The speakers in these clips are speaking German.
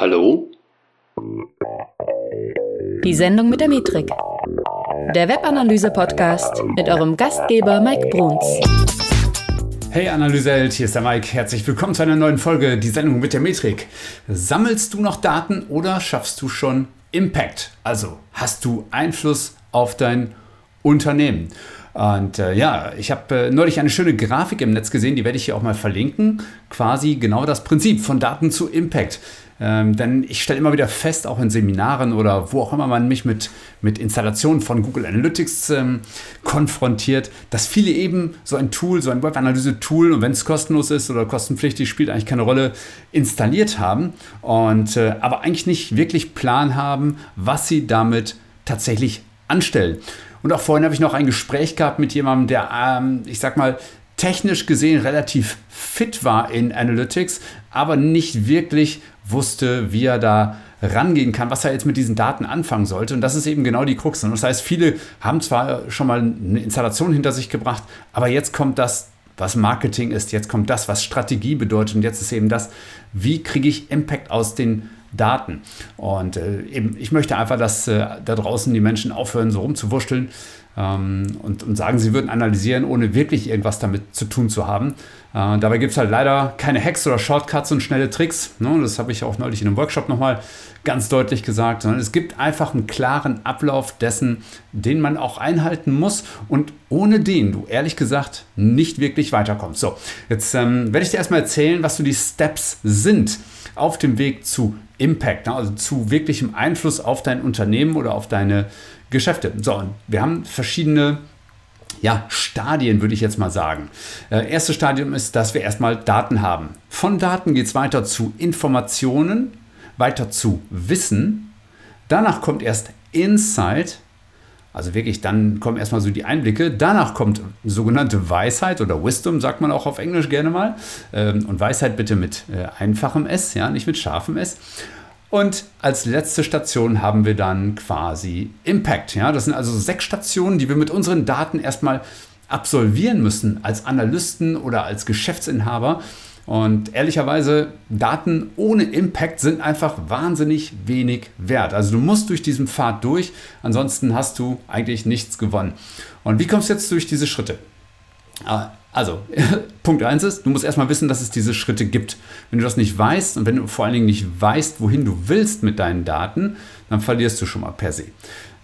Hallo? Die Sendung mit der Metrik. Der Webanalyse-Podcast mit eurem Gastgeber Mike Bruns. Hey Analyseheld, hier ist der Mike. Herzlich willkommen zu einer neuen Folge, die Sendung mit der Metrik. Sammelst du noch Daten oder schaffst du schon Impact? Also hast du Einfluss auf dein Unternehmen? Und äh, ja, ich habe äh, neulich eine schöne Grafik im Netz gesehen, die werde ich hier auch mal verlinken. Quasi genau das Prinzip von Daten zu Impact. Ähm, denn ich stelle immer wieder fest, auch in Seminaren oder wo auch immer man mich mit, mit Installationen von Google Analytics ähm, konfrontiert, dass viele eben so ein Tool, so ein Webanalyse-Tool, und wenn es kostenlos ist oder kostenpflichtig, spielt eigentlich keine Rolle, installiert haben und äh, aber eigentlich nicht wirklich Plan haben, was sie damit tatsächlich anstellen. Und auch vorhin habe ich noch ein Gespräch gehabt mit jemandem, der, ähm, ich sag mal, technisch gesehen relativ fit war in Analytics, aber nicht wirklich wusste, wie er da rangehen kann, was er jetzt mit diesen Daten anfangen sollte. Und das ist eben genau die Krux. Und das heißt, viele haben zwar schon mal eine Installation hinter sich gebracht, aber jetzt kommt das, was Marketing ist, jetzt kommt das, was Strategie bedeutet und jetzt ist eben das, wie kriege ich Impact aus den Daten. Und äh, eben, ich möchte einfach, dass äh, da draußen die Menschen aufhören, so rumzuwurschteln ähm, und, und sagen, sie würden analysieren, ohne wirklich irgendwas damit zu tun zu haben. Äh, dabei gibt es halt leider keine Hacks oder Shortcuts und schnelle Tricks. Ne? Das habe ich auch neulich in einem Workshop nochmal ganz deutlich gesagt, sondern es gibt einfach einen klaren Ablauf dessen, den man auch einhalten muss und ohne den du ehrlich gesagt nicht wirklich weiterkommst. So, jetzt ähm, werde ich dir erstmal erzählen, was so die Steps sind auf dem Weg zu Impact, ne? also zu wirklichem Einfluss auf dein Unternehmen oder auf deine Geschäfte. So, und wir haben verschiedene ja, Stadien, würde ich jetzt mal sagen. Äh, erstes Stadium ist, dass wir erstmal Daten haben. Von Daten geht es weiter zu Informationen, weiter zu Wissen. Danach kommt erst Insight, also wirklich, dann kommen erstmal so die Einblicke. Danach kommt sogenannte Weisheit oder Wisdom, sagt man auch auf Englisch gerne mal. Ähm, und Weisheit bitte mit äh, einfachem S, ja, nicht mit scharfem S. Und als letzte Station haben wir dann quasi Impact. Ja? Das sind also sechs Stationen, die wir mit unseren Daten erstmal absolvieren müssen als Analysten oder als Geschäftsinhaber. Und ehrlicherweise, Daten ohne Impact sind einfach wahnsinnig wenig wert. Also du musst durch diesen Pfad durch, ansonsten hast du eigentlich nichts gewonnen. Und wie kommst du jetzt durch diese Schritte? Ah, also, Punkt 1 ist, du musst erstmal wissen, dass es diese Schritte gibt. Wenn du das nicht weißt und wenn du vor allen Dingen nicht weißt, wohin du willst mit deinen Daten, dann verlierst du schon mal per se.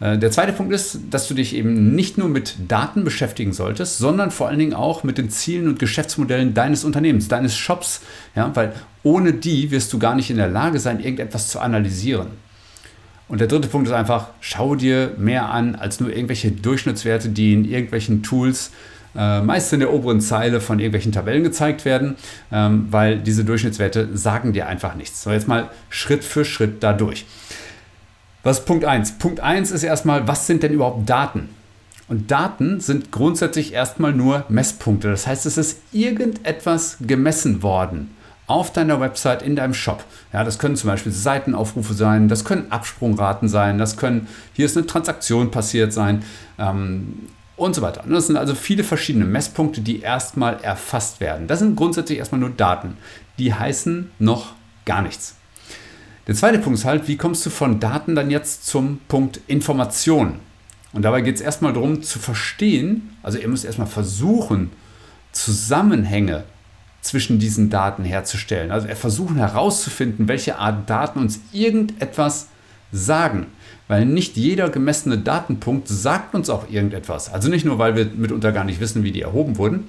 Äh, der zweite Punkt ist, dass du dich eben nicht nur mit Daten beschäftigen solltest, sondern vor allen Dingen auch mit den Zielen und Geschäftsmodellen deines Unternehmens, deines Shops. Ja, weil ohne die wirst du gar nicht in der Lage sein, irgendetwas zu analysieren. Und der dritte Punkt ist einfach, schau dir mehr an als nur irgendwelche Durchschnittswerte, die in irgendwelchen Tools äh, meist in der oberen Zeile von irgendwelchen Tabellen gezeigt werden, ähm, weil diese Durchschnittswerte sagen dir einfach nichts. So, jetzt mal Schritt für Schritt dadurch. Was ist Punkt 1? Punkt 1 ist erstmal, was sind denn überhaupt Daten? Und Daten sind grundsätzlich erstmal nur Messpunkte. Das heißt, es ist irgendetwas gemessen worden auf deiner Website, in deinem Shop. Ja, das können zum Beispiel Seitenaufrufe sein, das können Absprungraten sein, das können, hier ist eine Transaktion passiert sein. Ähm, und so weiter. Das sind also viele verschiedene Messpunkte, die erstmal erfasst werden. Das sind grundsätzlich erstmal nur Daten. Die heißen noch gar nichts. Der zweite Punkt ist halt, wie kommst du von Daten dann jetzt zum Punkt Information? Und dabei geht es erstmal darum zu verstehen, also ihr müsst erstmal versuchen, Zusammenhänge zwischen diesen Daten herzustellen. Also versuchen herauszufinden, welche Art Daten uns irgendetwas sagen weil nicht jeder gemessene Datenpunkt sagt uns auch irgendetwas. Also nicht nur, weil wir mitunter gar nicht wissen, wie die erhoben wurden,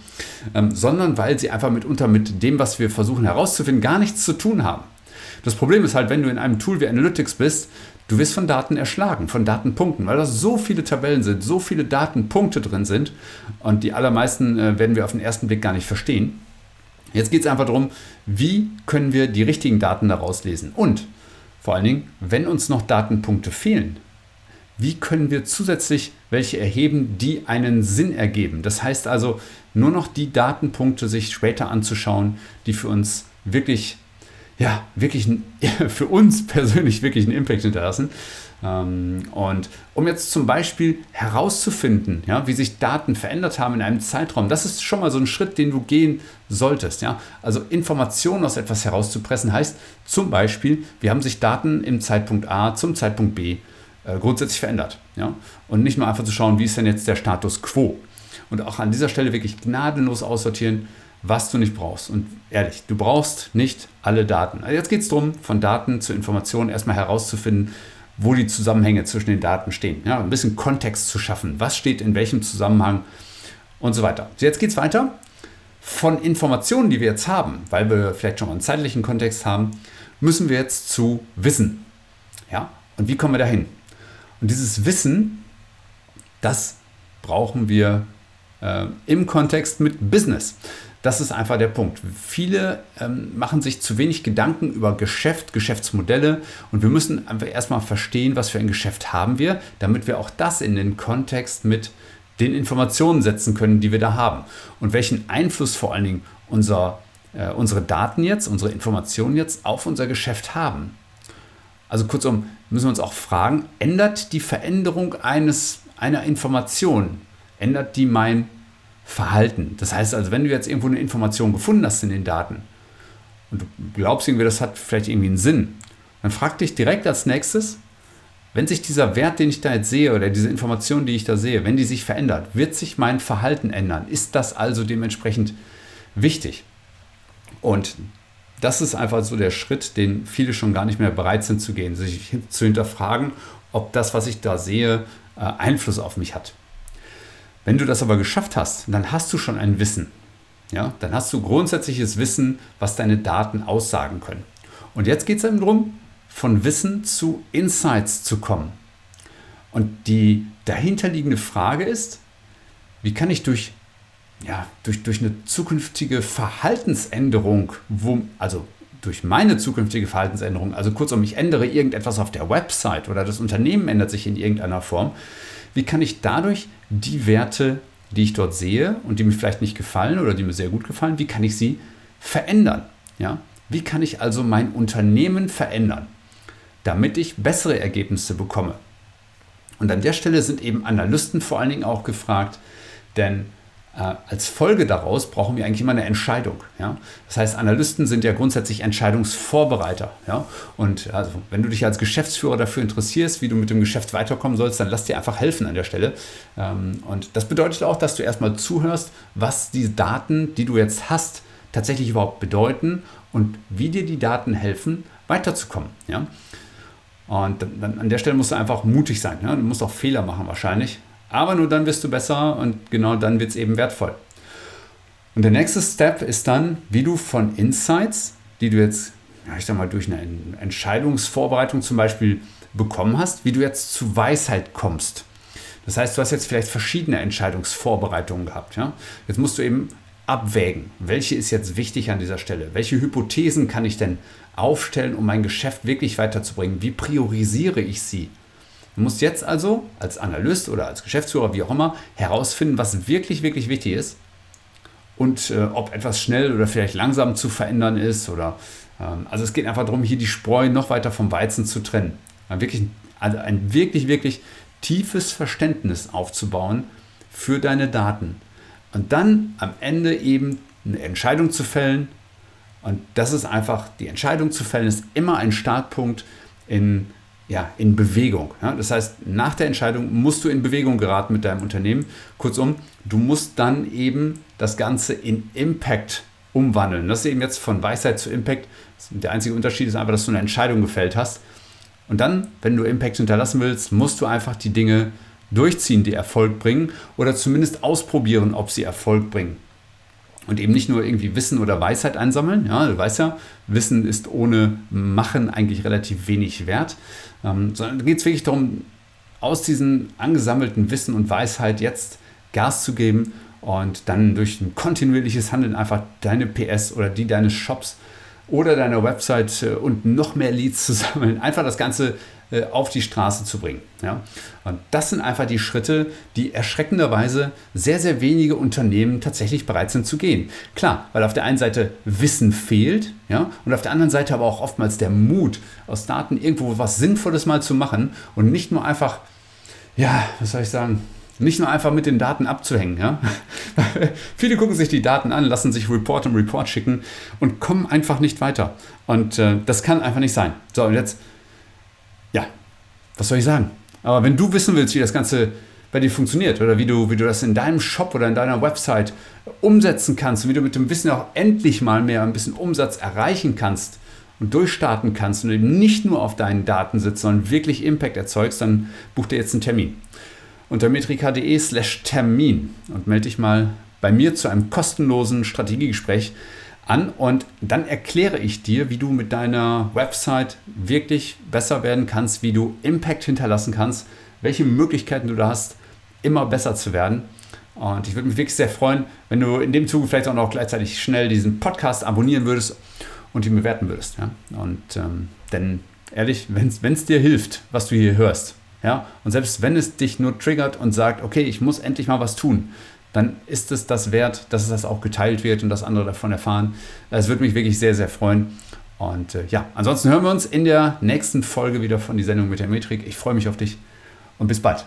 ähm, sondern weil sie einfach mitunter mit dem, was wir versuchen herauszufinden, gar nichts zu tun haben. Das Problem ist halt, wenn du in einem Tool wie Analytics bist, du wirst von Daten erschlagen, von Datenpunkten, weil da so viele Tabellen sind, so viele Datenpunkte drin sind und die allermeisten äh, werden wir auf den ersten Blick gar nicht verstehen. Jetzt geht es einfach darum, wie können wir die richtigen Daten daraus lesen und vor allen Dingen, wenn uns noch Datenpunkte fehlen, wie können wir zusätzlich welche erheben, die einen Sinn ergeben? Das heißt also, nur noch die Datenpunkte sich später anzuschauen, die für uns wirklich ja, wirklich für uns persönlich wirklich einen Impact hinterlassen. Ähm, und um jetzt zum Beispiel herauszufinden, ja, wie sich Daten verändert haben in einem Zeitraum, das ist schon mal so ein Schritt, den du gehen solltest. Ja? Also Informationen aus etwas herauszupressen heißt zum Beispiel, wie haben sich Daten im Zeitpunkt A zum Zeitpunkt B äh, grundsätzlich verändert. Ja? Und nicht mal einfach zu schauen, wie ist denn jetzt der Status quo. Und auch an dieser Stelle wirklich gnadenlos aussortieren, was du nicht brauchst. Und ehrlich, du brauchst nicht alle Daten. Also jetzt geht es darum, von Daten zu Informationen erstmal herauszufinden, wo die Zusammenhänge zwischen den Daten stehen. Ja, ein bisschen Kontext zu schaffen. Was steht in welchem Zusammenhang und so weiter. So, jetzt geht es weiter. Von Informationen, die wir jetzt haben, weil wir vielleicht schon mal einen zeitlichen Kontext haben, müssen wir jetzt zu Wissen. Ja, und wie kommen wir dahin? Und dieses Wissen, das brauchen wir äh, im Kontext mit Business. Das ist einfach der Punkt. Viele ähm, machen sich zu wenig Gedanken über Geschäft, Geschäftsmodelle und wir müssen einfach erstmal verstehen, was für ein Geschäft haben wir, damit wir auch das in den Kontext mit den Informationen setzen können, die wir da haben und welchen Einfluss vor allen Dingen unser, äh, unsere Daten jetzt, unsere Informationen jetzt auf unser Geschäft haben. Also kurzum müssen wir uns auch fragen, ändert die Veränderung eines, einer Information, ändert die mein Verhalten. Das heißt also, wenn du jetzt irgendwo eine Information gefunden hast in den Daten und du glaubst irgendwie, das hat vielleicht irgendwie einen Sinn, dann frag dich direkt als nächstes, wenn sich dieser Wert, den ich da jetzt sehe oder diese Information, die ich da sehe, wenn die sich verändert, wird sich mein Verhalten ändern? Ist das also dementsprechend wichtig? Und das ist einfach so der Schritt, den viele schon gar nicht mehr bereit sind zu gehen, sich zu hinterfragen, ob das, was ich da sehe, äh, Einfluss auf mich hat. Wenn du das aber geschafft hast, dann hast du schon ein Wissen. Ja, dann hast du grundsätzliches Wissen, was deine Daten aussagen können. Und jetzt geht es eben darum, von Wissen zu Insights zu kommen. Und die dahinterliegende Frage ist, wie kann ich durch, ja, durch, durch eine zukünftige Verhaltensänderung, wo, also durch meine zukünftige Verhaltensänderung, also kurzum, ich ändere irgendetwas auf der Website oder das Unternehmen ändert sich in irgendeiner Form, wie kann ich dadurch die Werte, die ich dort sehe und die mir vielleicht nicht gefallen oder die mir sehr gut gefallen, wie kann ich sie verändern? Ja? Wie kann ich also mein Unternehmen verändern, damit ich bessere Ergebnisse bekomme? Und an der Stelle sind eben Analysten vor allen Dingen auch gefragt, denn als Folge daraus brauchen wir eigentlich immer eine Entscheidung. Ja? Das heißt, Analysten sind ja grundsätzlich Entscheidungsvorbereiter. Ja? Und also, wenn du dich als Geschäftsführer dafür interessierst, wie du mit dem Geschäft weiterkommen sollst, dann lass dir einfach helfen an der Stelle. Ähm, und das bedeutet auch, dass du erstmal zuhörst, was die Daten, die du jetzt hast, tatsächlich überhaupt bedeuten und wie dir die Daten helfen, weiterzukommen. Ja? Und dann, an der Stelle musst du einfach mutig sein. Ja? Du musst auch Fehler machen wahrscheinlich. Aber nur dann wirst du besser und genau dann wird es eben wertvoll. Und der nächste Step ist dann, wie du von Insights, die du jetzt, ich sag mal, durch eine Entscheidungsvorbereitung zum Beispiel bekommen hast, wie du jetzt zu Weisheit kommst. Das heißt, du hast jetzt vielleicht verschiedene Entscheidungsvorbereitungen gehabt. Ja? Jetzt musst du eben abwägen, welche ist jetzt wichtig an dieser Stelle? Welche Hypothesen kann ich denn aufstellen, um mein Geschäft wirklich weiterzubringen? Wie priorisiere ich sie? Du musst jetzt also als Analyst oder als Geschäftsführer, wie auch immer, herausfinden, was wirklich, wirklich wichtig ist und äh, ob etwas schnell oder vielleicht langsam zu verändern ist. Oder, ähm, also es geht einfach darum, hier die Spreu noch weiter vom Weizen zu trennen. Wirklich, also ein wirklich, wirklich tiefes Verständnis aufzubauen für deine Daten. Und dann am Ende eben eine Entscheidung zu fällen. Und das ist einfach, die Entscheidung zu fällen, ist immer ein Startpunkt in ja, in Bewegung. Ja? Das heißt, nach der Entscheidung musst du in Bewegung geraten mit deinem Unternehmen. Kurzum, du musst dann eben das Ganze in Impact umwandeln. Das ist eben jetzt von Weisheit zu Impact. Der einzige Unterschied ist einfach, dass du eine Entscheidung gefällt hast. Und dann, wenn du Impact hinterlassen willst, musst du einfach die Dinge durchziehen, die Erfolg bringen oder zumindest ausprobieren, ob sie Erfolg bringen und eben nicht nur irgendwie Wissen oder Weisheit einsammeln. Ja, du weißt ja, Wissen ist ohne Machen eigentlich relativ wenig wert, ähm, sondern geht es wirklich darum, aus diesem angesammelten Wissen und Weisheit jetzt Gas zu geben und dann durch ein kontinuierliches Handeln einfach deine PS oder die deines Shops oder deiner Website äh, und noch mehr Leads zu sammeln, einfach das Ganze auf die Straße zu bringen. Ja? Und das sind einfach die Schritte, die erschreckenderweise sehr, sehr wenige Unternehmen tatsächlich bereit sind zu gehen. Klar, weil auf der einen Seite Wissen fehlt ja? und auf der anderen Seite aber auch oftmals der Mut, aus Daten irgendwo was Sinnvolles mal zu machen und nicht nur einfach, ja, was soll ich sagen, nicht nur einfach mit den Daten abzuhängen. Ja? Viele gucken sich die Daten an, lassen sich Report um Report schicken und kommen einfach nicht weiter. Und äh, das kann einfach nicht sein. So, und jetzt, ja, was soll ich sagen? Aber wenn du wissen willst, wie das Ganze bei dir funktioniert oder wie du, wie du das in deinem Shop oder in deiner Website umsetzen kannst und wie du mit dem Wissen auch endlich mal mehr ein bisschen Umsatz erreichen kannst und durchstarten kannst und eben nicht nur auf deinen Daten sitzt, sondern wirklich Impact erzeugst, dann buch dir jetzt einen Termin unter metrika.de slash Termin und melde dich mal bei mir zu einem kostenlosen Strategiegespräch an und dann erkläre ich dir, wie du mit deiner Website wirklich besser werden kannst, wie du Impact hinterlassen kannst, welche Möglichkeiten du da hast, immer besser zu werden. Und ich würde mich wirklich sehr freuen, wenn du in dem Zuge vielleicht auch noch gleichzeitig schnell diesen Podcast abonnieren würdest und ihn bewerten würdest. Ja? Und ähm, denn ehrlich, wenn es dir hilft, was du hier hörst, ja? Und selbst wenn es dich nur triggert und sagt, okay, ich muss endlich mal was tun, dann ist es das wert, dass das auch geteilt wird und dass andere davon erfahren. Es würde mich wirklich sehr, sehr freuen. Und äh, ja, ansonsten hören wir uns in der nächsten Folge wieder von die Sendung mit der Metrik. Ich freue mich auf dich und bis bald.